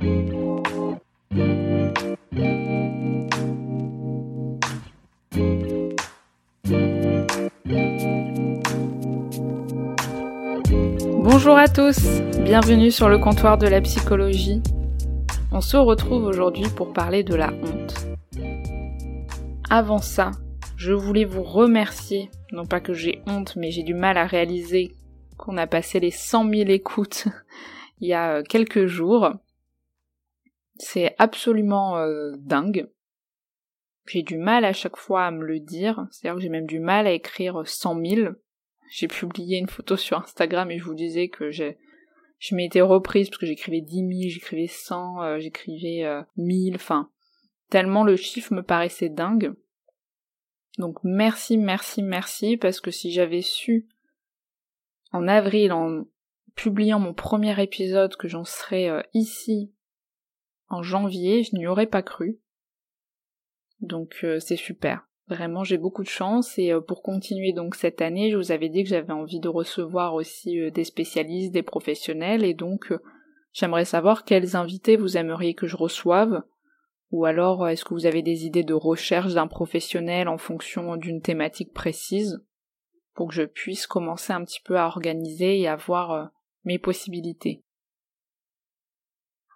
Bonjour à tous, bienvenue sur le comptoir de la psychologie. On se retrouve aujourd'hui pour parler de la honte. Avant ça, je voulais vous remercier, non pas que j'ai honte, mais j'ai du mal à réaliser qu'on a passé les 100 000 écoutes il y a quelques jours. C'est absolument euh, dingue. J'ai du mal à chaque fois à me le dire, c'est-à-dire que j'ai même du mal à écrire 100 000. J'ai publié une photo sur Instagram et je vous disais que j'ai, je m'étais reprise parce que j'écrivais 10 000, j'écrivais 100, euh, j'écrivais euh, 1000, enfin, tellement le chiffre me paraissait dingue. Donc merci, merci, merci, parce que si j'avais su en avril, en publiant mon premier épisode, que j'en serais euh, ici en janvier, je n'y aurais pas cru. Donc euh, c'est super. Vraiment, j'ai beaucoup de chance et euh, pour continuer donc cette année, je vous avais dit que j'avais envie de recevoir aussi des spécialistes, des professionnels et donc j'aimerais savoir quels invités vous aimeriez que je reçoive ou alors est-ce que vous avez des idées de recherche d'un professionnel en fonction d'une thématique précise pour que je puisse commencer un petit peu à organiser et à voir mes possibilités?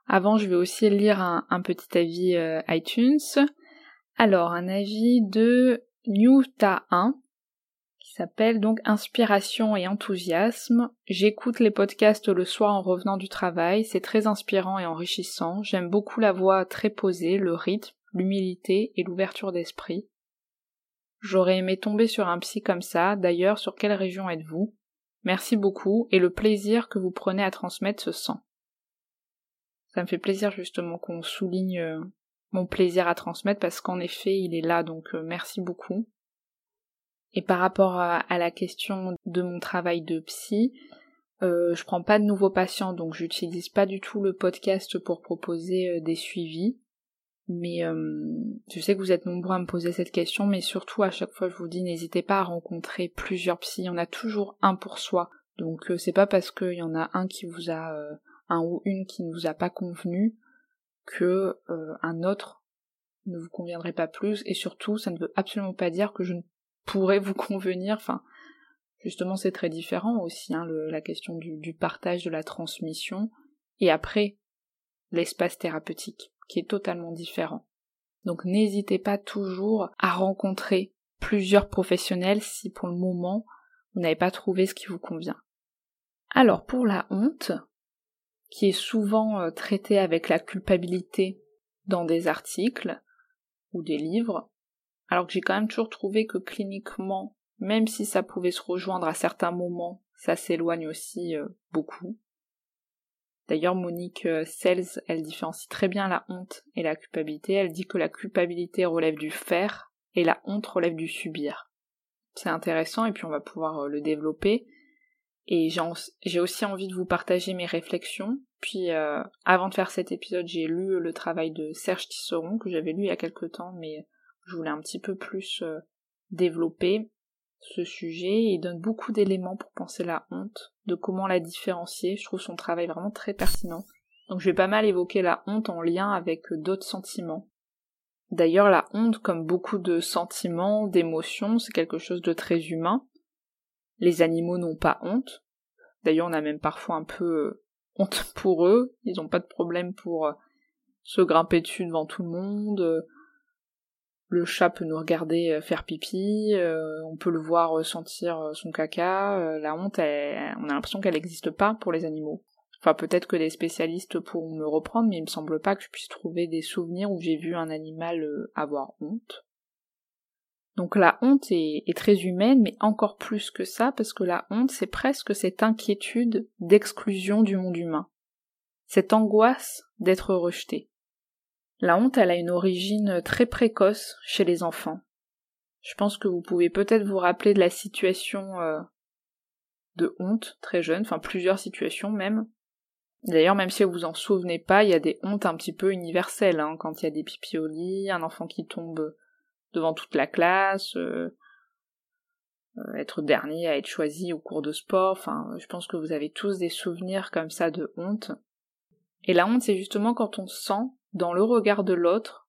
Avant, je vais aussi lire un, petit avis euh, iTunes. Alors, un avis de Newta1 qui s'appelle donc Inspiration et enthousiasme. J'écoute les podcasts le soir en revenant du travail, c'est très inspirant et enrichissant. J'aime beaucoup la voix très posée, le rythme, l'humilité et l'ouverture d'esprit. J'aurais aimé tomber sur un psy comme ça. D'ailleurs, sur quelle région êtes-vous? Merci beaucoup et le plaisir que vous prenez à transmettre ce sang. Ça me fait plaisir justement qu'on souligne euh, mon plaisir à transmettre parce qu'en effet il est là donc euh, merci beaucoup. Et par rapport à, la question de mon travail de psy, euh, je prends pas de nouveaux patients donc j'utilise pas du tout le podcast pour proposer des suivis. Mais je sais que vous êtes nombreux à me poser cette question, mais surtout à chaque fois je vous dis n'hésitez pas à rencontrer plusieurs psys, il y en a toujours un pour soi. Donc c'est pas parce qu'il y en a un qui vous a un ou une qui ne vous a pas convenu que euh, un autre ne vous conviendrait pas plus et surtout ça ne veut absolument pas dire que je ne pourrais vous convenir. Enfin justement c'est très différent aussi hein, la question du, du partage de la transmission et après l'espace thérapeutique qui est totalement différent. Donc n'hésitez pas toujours à rencontrer plusieurs professionnels si pour le moment vous n'avez pas trouvé ce qui vous convient. Alors pour la honte qui est souvent euh, traité avec la culpabilité dans des articles ou des livres, alors que j'ai quand même toujours trouvé que cliniquement, même si ça pouvait se rejoindre à certains moments, ça s'éloigne aussi euh, beaucoup. D'ailleurs, Monique euh, Sells, elle différencie très bien la honte et la culpabilité. Elle dit que la culpabilité relève du faire et la honte relève du subir. C'est intéressant et puis on va pouvoir le développer. Et j'ai aussi envie de vous partager mes réflexions. Puis euh, avant de faire cet épisode, j'ai lu le travail de Serge Tisseron que j'avais lu il y a quelque temps, mais je voulais un petit peu plus euh, développer ce sujet. Il donne beaucoup d'éléments pour penser la honte, de comment la différencier. Je trouve son travail vraiment très pertinent. Donc je vais pas mal évoquer la honte en lien avec d'autres sentiments. D'ailleurs, la honte, comme beaucoup de sentiments, d'émotions, c'est quelque chose de très humain. Les animaux n'ont pas honte. D'ailleurs, on a même parfois un peu euh, honte pour eux. Ils n'ont pas de problème pour euh, se grimper dessus devant tout le monde. Le chat peut nous regarder euh, faire pipi, on peut le voir sentir son caca. La honte, on a l'impression qu'elle n'existe pas pour les animaux. Enfin, peut-être que les spécialistes pourront me reprendre, mais il me semble pas que je puisse trouver des souvenirs où j'ai vu un animal avoir honte. Donc la honte est, très humaine, mais encore plus que ça, parce que la honte, c'est presque cette inquiétude d'exclusion du monde humain. cette angoisse d'être rejeté. La honte, elle a une origine très précoce chez les enfants. Je pense que vous pouvez peut-être vous rappeler de la situation euh, de honte très jeune, enfin plusieurs situations même. D'ailleurs, même si vous vous en souvenez pas, il y a des hontes un petit peu universelles, hein, quand il y a des pipis au lit, un enfant qui tombe devant toute la classe, euh, euh, être dernier à être choisi au cours de sport, enfin, je pense que vous avez tous des souvenirs comme ça de honte. Et la honte, c'est justement quand on sent dans le regard de l'autre,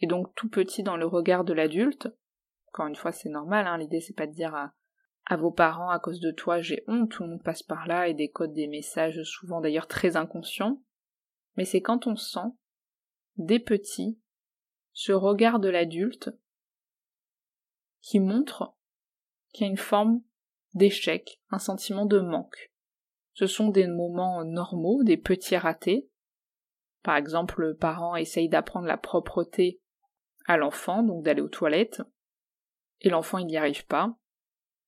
et donc tout petit dans le regard de l'adulte, encore une fois c'est normal, hein, l'idée c'est pas de dire à, à vos parents à cause de toi j'ai honte, tout le monde passe par là et décode des messages souvent d'ailleurs très inconscients, mais c'est quand on sent, des petits, ce regard de l'adulte qui montre qu'il y a une forme d'échec, un sentiment de manque. Ce sont des moments normaux, des petits ratés. Par exemple, le parent essaye d'apprendre la propreté à l'enfant, donc d'aller aux toilettes, et l'enfant il n'y arrive pas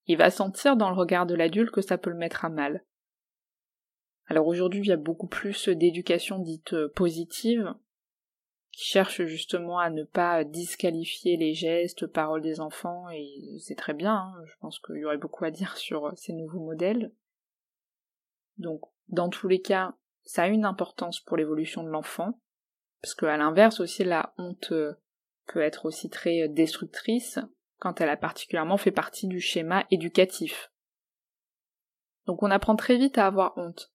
il va sentir dans le regard de l'adulte que ça peut le mettre à mal. Alors aujourd'hui, il y a beaucoup plus d'éducation dite euh, positive, qui cherche justement à ne pas disqualifier les gestes, paroles des enfants, et c'est très bien, hein. je pense qu'il y aurait beaucoup à dire sur euh, ces nouveaux modèles. Donc, dans tous les cas, ça a une importance pour l'évolution de l'enfant, parce qu'à l'inverse aussi, la honte euh, peut être aussi très destructrice, quand elle a particulièrement fait partie du schéma éducatif. Donc on apprend très vite à avoir honte.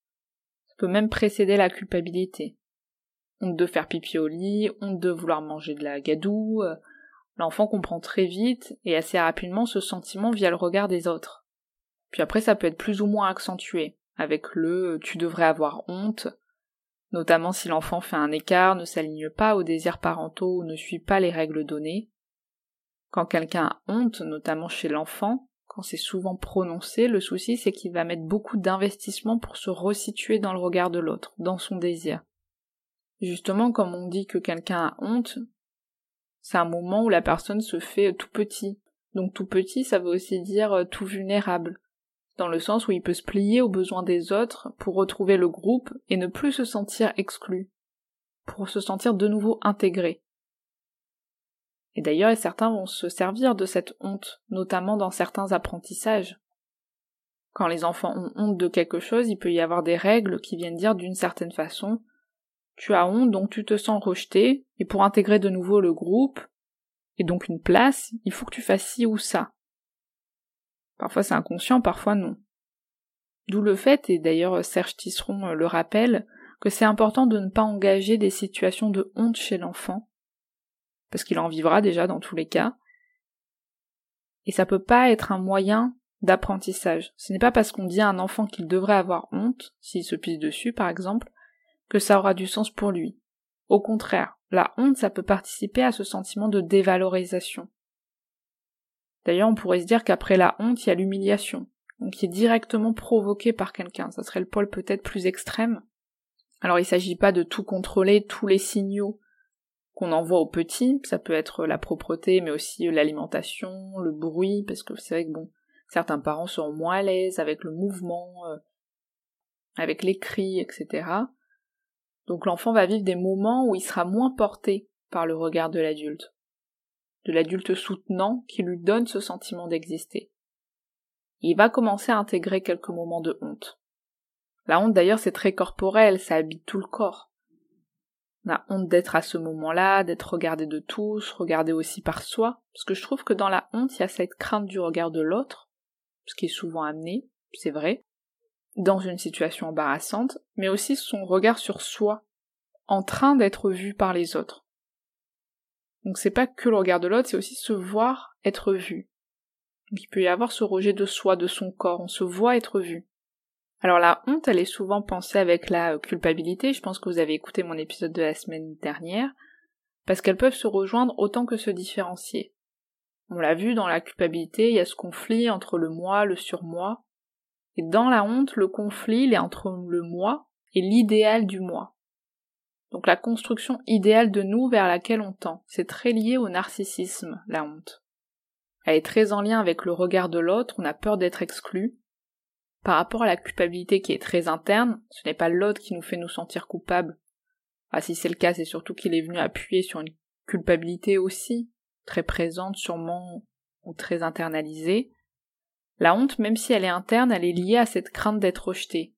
Ça peut même précéder la culpabilité. Honte de faire pipi au lit, honte de vouloir manger de la gadoue. Euh, l'enfant comprend très vite et assez rapidement ce sentiment via le regard des autres. Puis après ça peut être plus ou moins accentué, avec le tu devrais avoir honte, notamment si l'enfant fait un écart, ne s'aligne pas aux désirs parentaux ou ne suit pas les règles données, quand quelqu'un a honte, notamment chez l'enfant, quand c'est souvent prononcé, le souci c'est qu'il va mettre beaucoup d'investissement pour se resituer dans le regard de l'autre, dans son désir. Justement, comme on dit que quelqu'un a honte, c'est un moment où la personne se fait tout petit. Donc tout petit, ça veut aussi dire euh, tout vulnérable, dans le sens où il peut se plier aux besoins des autres pour retrouver le groupe et ne plus se sentir exclu, pour se sentir de nouveau intégré. Et d'ailleurs, certains vont se servir de cette honte, notamment dans certains apprentissages. Quand les enfants ont honte de quelque chose, il peut y avoir des règles qui viennent dire d'une certaine façon tu as honte donc tu te sens rejeté, et pour intégrer de nouveau le groupe, et donc une place, il faut que tu fasses ci ou ça. Parfois c'est inconscient, parfois non. D'où le fait, et d'ailleurs Serge Tisseron le rappelle, que c'est important de ne pas engager des situations de honte chez l'enfant, parce qu'il en vivra déjà dans tous les cas. Et ça peut pas être un moyen d'apprentissage. Ce n'est pas parce qu'on dit à un enfant qu'il devrait avoir honte, s'il se pisse dessus par exemple, que ça aura du sens pour lui. Au contraire, la honte, ça peut participer à ce sentiment de dévalorisation. D'ailleurs, on pourrait se dire qu'après la honte, il y a l'humiliation, donc qui est directement provoquée par quelqu'un. Ça serait le pôle peut-être plus extrême. Alors il ne s'agit pas de tout contrôler, tous les signaux qu'on envoie aux petits, ça peut être la propreté, mais aussi l'alimentation, le bruit, parce que c'est vrai que bon, certains parents seront moins à l'aise avec le mouvement, euh, avec les cris, etc. Donc l'enfant va vivre des moments où il sera moins porté par le regard de l'adulte, de l'adulte soutenant qui lui donne ce sentiment d'exister. Il va commencer à intégrer quelques moments de honte. La honte d'ailleurs c'est très corporel, ça habite tout le corps. On a honte d'être à ce moment-là, d'être regardé de tous, regardé aussi par soi, parce que je trouve que dans la honte, il y a cette crainte du regard de l'autre, ce qui est souvent amené, c'est vrai, dans une situation embarrassante, mais aussi son regard sur soi, en train d'être vu par les autres. Donc c'est pas que le regard de l'autre, c'est aussi se voir être vu. Donc il peut y avoir ce rejet de soi, de son corps, on se voit être vu. Alors la honte, elle est souvent pensée avec la culpabilité, je pense que vous avez écouté mon épisode de la semaine dernière, parce qu'elles peuvent se rejoindre autant que se différencier. On l'a vu dans la culpabilité, il y a ce conflit entre le moi, le surmoi, dans la honte, le conflit, il est entre le moi et l'idéal du moi. Donc la construction idéale de nous vers laquelle on tend, c'est très lié au narcissisme, la honte. Elle est très en lien avec le regard de l'autre, on a peur d'être exclu, par rapport à la culpabilité qui est très interne, ce n'est pas l'autre qui nous fait nous sentir coupables. Ah, si c'est le cas, c'est surtout qu'il est venu appuyer sur une culpabilité aussi, très présente sûrement, ou très internalisée. La honte, même si elle est interne, elle est liée à cette crainte d'être rejetée.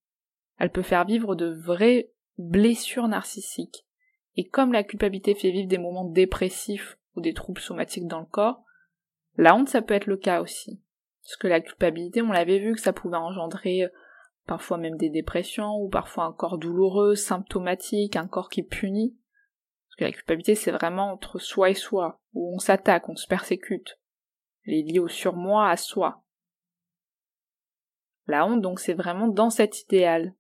Elle peut faire vivre de vraies blessures narcissiques. Et comme la culpabilité fait vivre des moments dépressifs ou des troubles somatiques dans le corps, la honte, ça peut être le cas aussi. Parce que la culpabilité, on l'avait vu que ça pouvait engendrer euh, parfois même des dépressions, ou parfois un corps douloureux, symptomatique, un corps qui punit. Parce que la culpabilité, c'est vraiment entre soi et soi, où on s'attaque, on se persécute. Elle est liée au surmoi, à soi. La honte, donc, c'est vraiment dans cet idéal.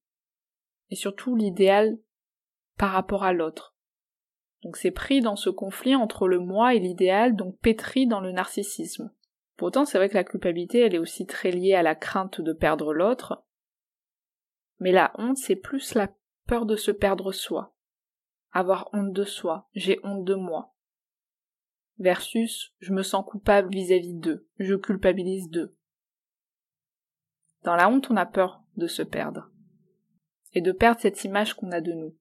Et surtout l'idéal par rapport à l'autre. Donc c'est pris dans ce conflit entre le moi et l'idéal, donc pétri dans le narcissisme. Pourtant, c'est vrai que la culpabilité, elle est aussi très liée à la crainte de perdre l'autre. Mais la honte, c'est plus la peur de se perdre soi. Avoir honte de soi, j'ai honte de moi. Versus, je me sens coupable vis-à-vis d'eux, je culpabilise d'eux. Dans la honte, on a peur de se perdre. Et de perdre cette image qu'on a de nous.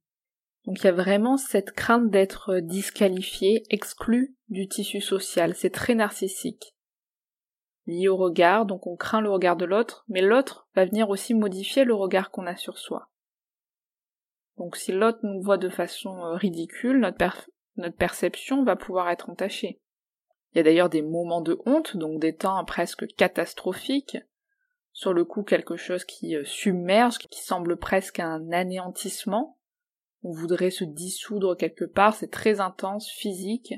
Donc il y a vraiment cette crainte d'être disqualifié, exclu du tissu social. C'est très narcissique lié au regard, donc on craint le regard de l'autre, mais l'autre va venir aussi modifier le regard qu'on a sur soi. Donc si l'autre nous voit de façon euh, ridicule, notre, notre perception va pouvoir être entachée. Il y a d'ailleurs des moments de honte, donc des temps presque catastrophiques, sur le coup quelque chose qui euh, submerge, qui semble presque un anéantissement. On voudrait se dissoudre quelque part, c'est très intense, physique.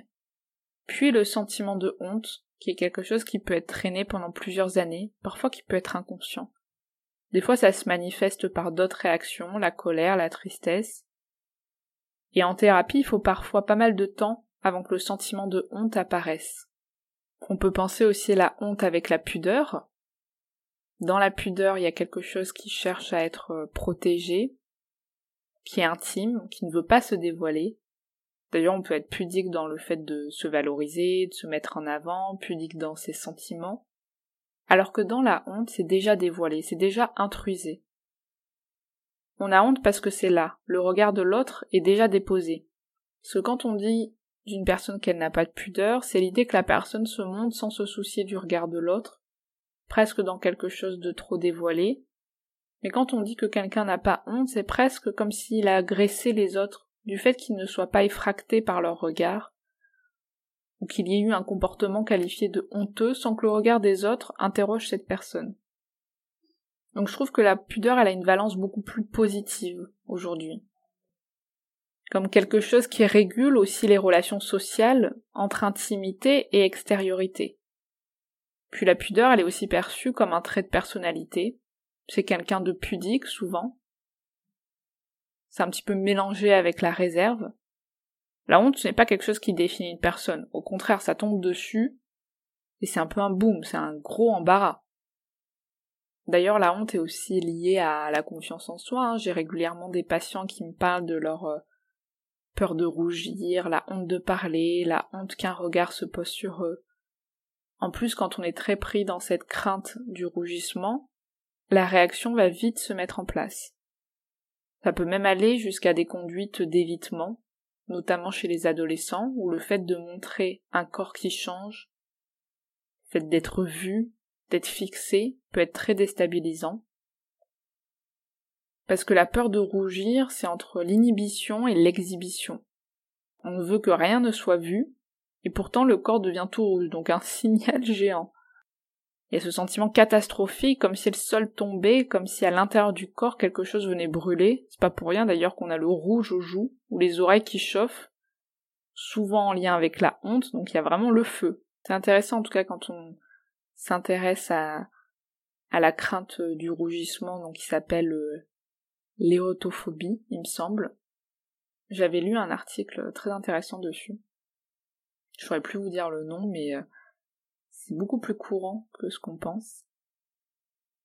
Puis le sentiment de honte, qui est quelque chose qui peut être traîné pendant plusieurs années, parfois qui peut être inconscient. Des fois ça se manifeste par d'autres réactions, la colère, la tristesse. Et en thérapie, il faut parfois pas mal de temps avant que le sentiment de honte apparaisse. On peut penser aussi à la honte avec la pudeur. Dans la pudeur, il y a quelque chose qui cherche à être euh, protégé, qui est intime, qui ne veut pas se dévoiler, D'ailleurs, on peut être pudique dans le fait de se valoriser, de se mettre en avant, pudique dans ses sentiments. Alors que dans la honte, c'est déjà dévoilé, c'est déjà intrusé. On a honte parce que c'est là, le regard de l'autre est déjà déposé. Parce que quand on dit d'une personne qu'elle n'a pas de pudeur, c'est l'idée que la personne se montre sans se soucier du regard de l'autre, presque dans quelque chose de trop dévoilé. Mais quand on dit que quelqu'un n'a pas honte, c'est presque comme s'il a agressé les autres du fait qu'ils ne soient pas effractés par leur regard, ou qu'il y ait eu un comportement qualifié de honteux sans que le regard des autres interroge cette personne. Donc je trouve que la pudeur, elle a une valence beaucoup plus positive aujourd'hui. Comme quelque chose qui régule aussi les relations sociales entre intimité et extériorité. Puis la pudeur, elle est aussi perçue comme un trait de personnalité. C'est quelqu'un de pudique, souvent, c'est un petit peu mélangé avec la réserve. La honte, ce n'est pas quelque chose qui définit une personne. Au contraire, ça tombe dessus, et c'est un peu un boom, c'est un gros embarras. D'ailleurs, la honte est aussi liée à la confiance en soi. Hein. J'ai régulièrement des patients qui me parlent de leur euh, peur de rougir, la honte de parler, la honte qu'un regard se pose sur eux. En plus, quand on est très pris dans cette crainte du rougissement, la réaction va vite se mettre en place. Ça peut même aller jusqu'à des conduites d'évitement, notamment chez les adolescents, où le fait de montrer un corps qui change, le fait d'être vu, d'être fixé, peut être très déstabilisant. Parce que la peur de rougir, c'est entre l'inhibition et l'exhibition. On ne veut que rien ne soit vu, et pourtant le corps devient tout rouge, donc un signal géant. Il y a ce sentiment catastrophique, comme si le sol tombait, comme si à l'intérieur du corps quelque chose venait brûler. C'est pas pour rien d'ailleurs qu'on a le rouge aux joues, ou les oreilles qui chauffent, souvent en lien avec la honte, donc il y a vraiment le feu. C'est intéressant en tout cas quand on s'intéresse à, la crainte du rougissement, donc qui s'appelle euh, l'éotophobie, il me semble. J'avais lu un article très intéressant dessus. Je pourrais plus vous dire le nom, mais euh, c'est beaucoup plus courant que ce qu'on pense.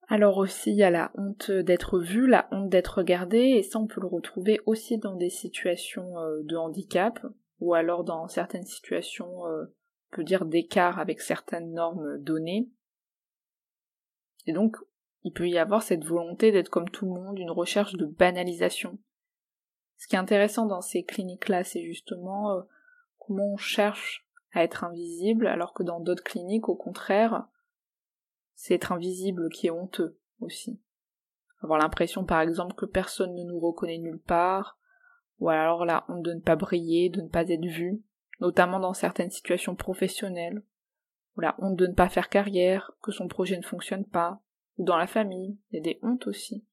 Alors aussi, il y a la honte d'être vu, la honte d'être regardé, et ça on peut le retrouver aussi dans des situations euh, de handicap, ou alors dans certaines situations, euh, on peut dire, d'écart avec certaines normes données. Et donc, il peut y avoir cette volonté d'être comme tout le monde, une recherche de banalisation. Ce qui est intéressant dans ces cliniques-là, c'est justement on cherche à être invisible, alors que dans d'autres cliniques, au contraire, c'est être invisible qui est honteux aussi. Avoir l'impression, par exemple, que personne ne nous reconnaît nulle part, ou alors la honte de ne pas briller, de ne pas être vu, notamment dans certaines situations professionnelles, ou la honte de ne pas faire carrière, que son projet ne fonctionne pas, ou dans la famille, il y a des hontes aussi.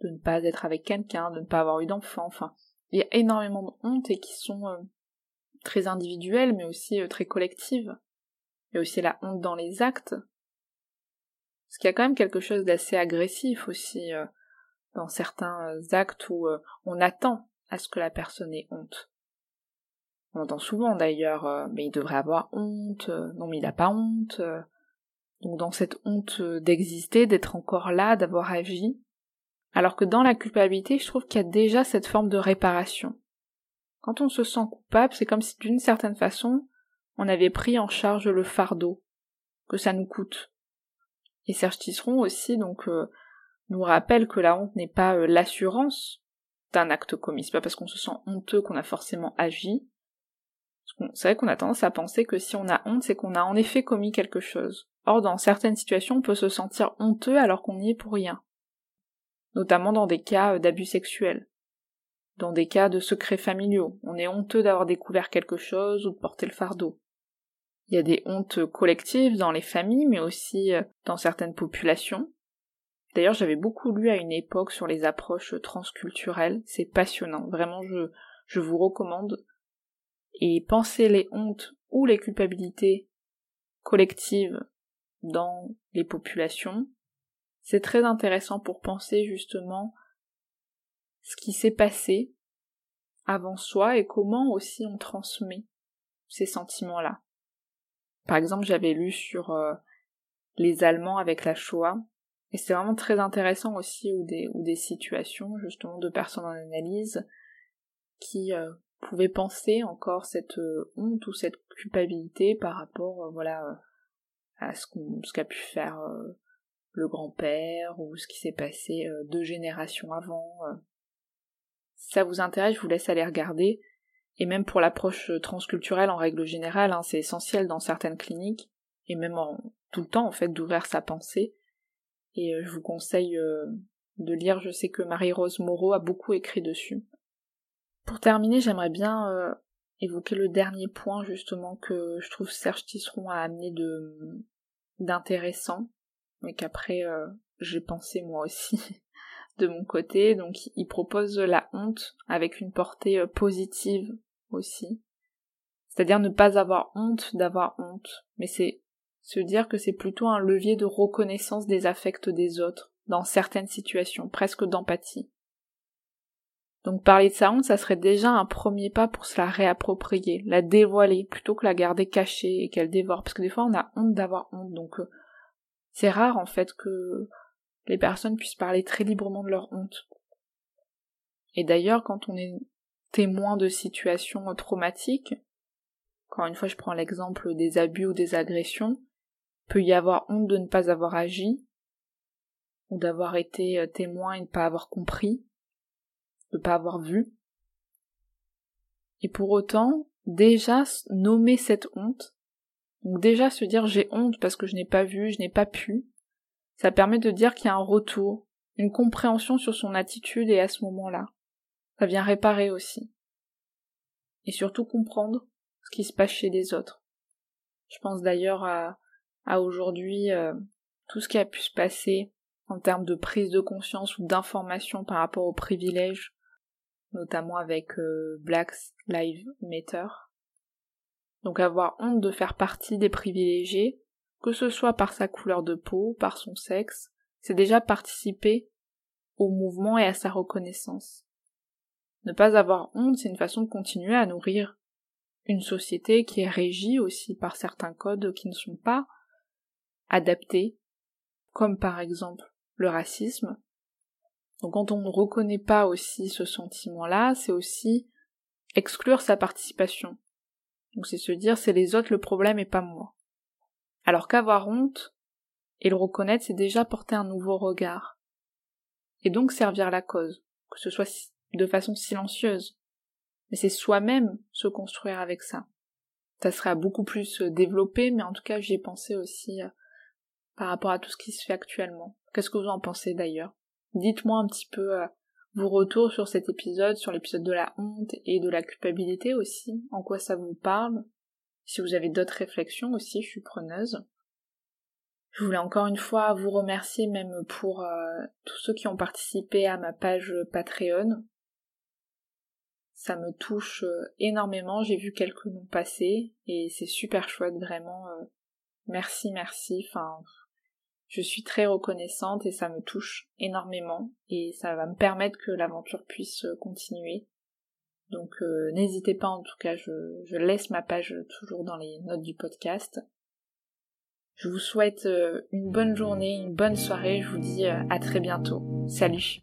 De ne pas être avec quelqu'un, de ne pas avoir eu d'enfant, enfin, il y a énormément de hontes et qui sont euh, très individuelles, mais aussi euh, très collectives. Il aussi la honte dans les actes. Parce qu'il y a quand même quelque chose d'assez agressif aussi euh, dans certains actes où on attend à ce que la personne ait honte. On entend souvent d'ailleurs, mais il devrait avoir honte, non mais il n'a pas honte, donc dans cette honte euh, d'exister, d'être encore là, d'avoir agi. Alors que dans la culpabilité, je trouve qu'il y a déjà cette forme de réparation. Quand on se sent coupable, c'est comme si d'une certaine façon, on avait pris en charge le fardeau que ça nous coûte. Et Serge Tisseron aussi donc euh, nous rappelle que la honte n'est pas euh, l'assurance d'un acte commis. C'est pas parce qu'on se sent honteux qu'on a forcément agi. C'est vrai qu'on a tendance à penser que si on a honte, c'est qu'on a en effet commis quelque chose. Or, dans certaines situations, on peut se sentir honteux alors qu'on n'y est pour rien. Notamment dans des cas euh, d'abus sexuels. Dans des cas de secrets familiaux. On est honteux d'avoir découvert quelque chose ou de porter le fardeau. Il y a des hontes collectives dans les familles, mais aussi euh, dans certaines populations. D'ailleurs, j'avais beaucoup lu à une époque sur les approches transculturelles. C'est passionnant. Vraiment, je, je vous recommande. Et penser les hontes ou les culpabilités collectives dans les populations. C'est très intéressant pour penser justement ce qui s'est passé avant soi et comment aussi on transmet ces sentiments-là. Par exemple, j'avais lu sur euh, les Allemands avec la Shoah, et c'est vraiment très intéressant aussi ou des, des situations justement de personnes en analyse qui euh, pouvaient penser encore cette euh, honte ou cette culpabilité par rapport voilà à ce qu'a pu faire le grand-père ou ce qui s'est passé deux générations avant. Euh. Si ça vous intéresse, je vous laisse aller regarder. Et même pour l'approche transculturelle en règle générale, hein, c'est essentiel dans certaines cliniques, et même en, tout le temps en fait d'ouvrir sa pensée. Et je vous conseille de lire, je sais que Marie-Rose Moreau a beaucoup écrit dessus. Pour terminer, j'aimerais bien évoquer le dernier point justement que je trouve Serge Tisseron a amené de d'intéressant, mais qu'après euh, j'ai pensé moi aussi de mon côté. Donc il propose la honte avec une portée euh, positive aussi. C'est-à-dire ne pas avoir honte d'avoir honte, mais c'est se dire que c'est plutôt un levier de reconnaissance des affects des autres, dans certaines situations, presque d'empathie. Donc parler de sa honte, ça serait déjà un premier pas pour se la réapproprier, la dévoiler, plutôt que la garder cachée et qu'elle dévore. Parce que des fois on a honte d'avoir honte, donc euh, c'est rare en fait que les personnes puissent parler très librement de leur honte. Et d'ailleurs, quand on est témoin de situations traumatiques, encore une fois je prends l'exemple des abus ou des agressions, peut y avoir honte de ne pas avoir agi, ou d'avoir été euh, témoin et ne pas avoir compris, de pas avoir vu. Et pour autant, déjà nommer cette honte, donc déjà se dire j'ai honte parce que je n'ai pas vu, je n'ai pas pu, ça permet de dire qu'il y a un retour, une compréhension sur son attitude et à ce moment-là. Ça vient réparer aussi. Et surtout comprendre ce qui se passe chez les autres. Je pense d'ailleurs à, à aujourd'hui euh, tout ce qui a pu se passer en termes de prise de conscience ou d'information par rapport aux privilèges notamment avec euh, Black Lives Matter. Donc avoir honte de faire partie des privilégiés, que ce soit par sa couleur de peau, par son sexe, c'est déjà participer au mouvement et à sa reconnaissance. Ne pas avoir honte, c'est une façon de continuer à nourrir une société qui est régie aussi par certains codes qui ne sont pas adaptés, comme par exemple le racisme, donc quand on ne reconnaît pas aussi ce sentiment-là, c'est aussi exclure sa participation. Donc c'est se dire c'est les autres le problème et pas moi. Alors qu'avoir honte, Et le reconnaître, c'est déjà porter un nouveau regard. Et donc servir la cause, que ce soit de façon silencieuse. Mais c'est soi-même se construire avec ça. Ça serait beaucoup plus euh, développé, mais en tout cas j'y ai pensé aussi euh, par rapport à tout ce qui se fait actuellement. Qu'est-ce que vous en pensez d'ailleurs? Dites-moi un petit peu euh, vos retours sur cet épisode, sur l'épisode de la honte et de la culpabilité aussi, en quoi ça vous parle? Si vous avez d'autres réflexions aussi, je suis preneuse. Je voulais encore une fois vous remercier même pour euh, tous ceux qui ont participé à ma page Patreon. Ça me touche euh, énormément, j'ai vu quelques noms passer et c'est super chouette vraiment. merci, merci. Enfin, je suis très reconnaissante et ça me touche énormément et ça va me permettre que l'aventure puisse euh, continuer. Donc euh, n'hésitez pas en tout cas, je, laisse ma page toujours dans les notes du podcast. Je vous souhaite euh, une bonne journée, une bonne soirée, je vous dis à très bientôt. Salut